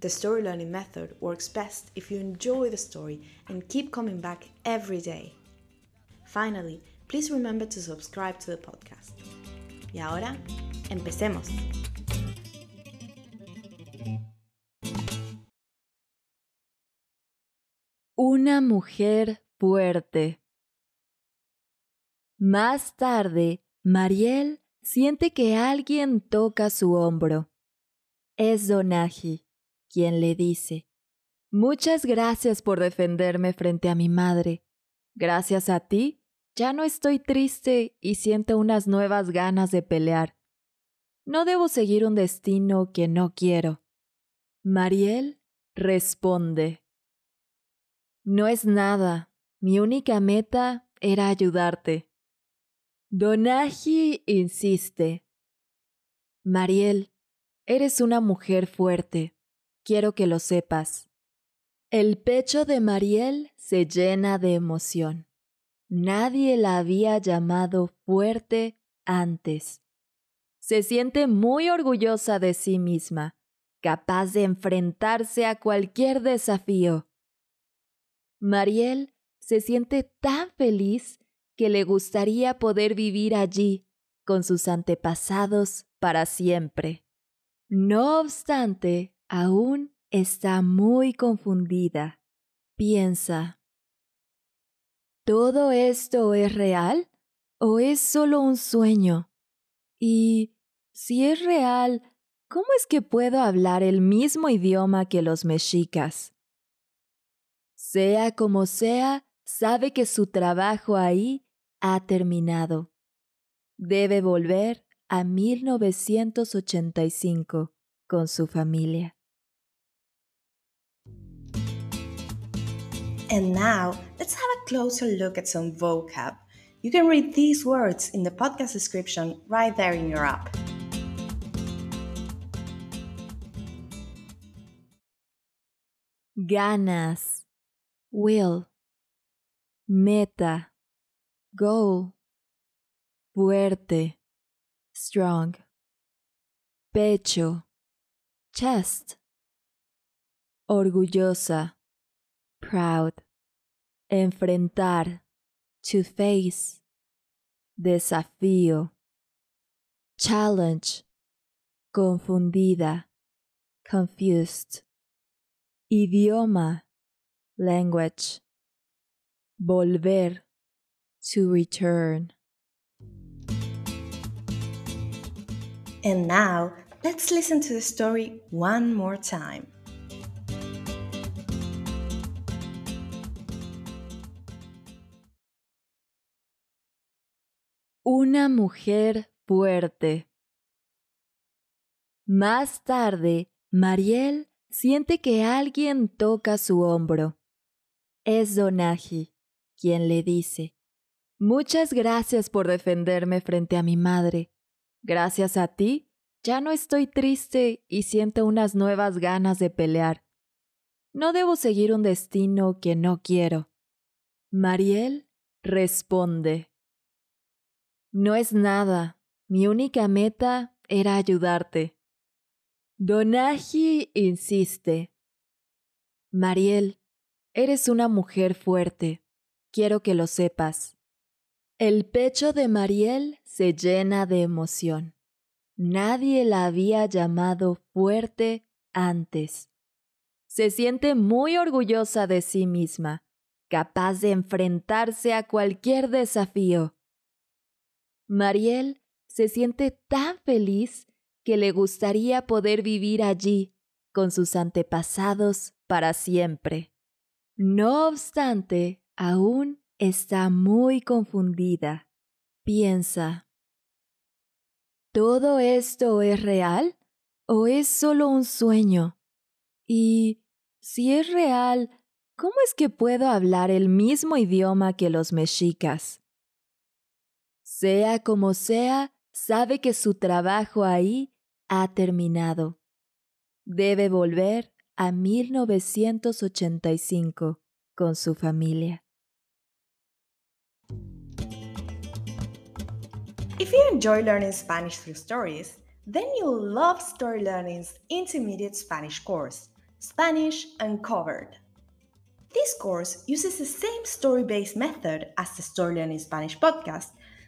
the story learning method works best if you enjoy the story and keep coming back every day. Finally, please remember to subscribe to the podcast. Y ahora, empecemos. Una mujer fuerte. Más tarde, Mariel siente que alguien toca su hombro. Es Donaji, quien le dice, Muchas gracias por defenderme frente a mi madre. Gracias a ti, ya no estoy triste y siento unas nuevas ganas de pelear. No debo seguir un destino que no quiero. Mariel responde, No es nada. Mi única meta era ayudarte. Donaji insiste. Mariel, eres una mujer fuerte. Quiero que lo sepas. El pecho de Mariel se llena de emoción. Nadie la había llamado fuerte antes. Se siente muy orgullosa de sí misma, capaz de enfrentarse a cualquier desafío. Mariel se siente tan feliz que le gustaría poder vivir allí con sus antepasados para siempre. No obstante, aún está muy confundida. Piensa, ¿todo esto es real o es solo un sueño? Y si es real, ¿cómo es que puedo hablar el mismo idioma que los mexicas? Sea como sea, sabe que su trabajo ahí ha terminado. Debe volver a 1985 con su familia. And now, let's have a closer look at some vocab. You can read these words in the podcast description right there in your app. Ganas, will, meta, goal, fuerte, strong, pecho, chest, orgullosa, proud, enfrentar, to face, desafío, challenge, confundida, confused, idioma, language, volver, to return. And now, let's listen to the story one more time. Una mujer fuerte. Más tarde, Mariel siente que alguien toca su hombro. Es Donaji, quien le dice, Muchas gracias por defenderme frente a mi madre. Gracias a ti, ya no estoy triste y siento unas nuevas ganas de pelear. No debo seguir un destino que no quiero. Mariel responde, no es nada. Mi única meta era ayudarte. Donaji insiste. Mariel, eres una mujer fuerte. Quiero que lo sepas. El pecho de Mariel se llena de emoción. Nadie la había llamado fuerte antes. se siente muy orgullosa de sí misma, capaz de enfrentarse a cualquier desafío. Mariel se siente tan feliz que le gustaría poder vivir allí con sus antepasados para siempre. No obstante, aún está muy confundida. Piensa, ¿todo esto es real o es solo un sueño? Y si es real, ¿cómo es que puedo hablar el mismo idioma que los mexicas? Sea como sea, sabe que su trabajo ahí ha terminado. Debe volver a 1985 con su familia. If you enjoy learning Spanish through stories, then you'll love Story Learning's intermediate Spanish course, Spanish Uncovered. This course uses the same story based method as the Story Learning Spanish podcast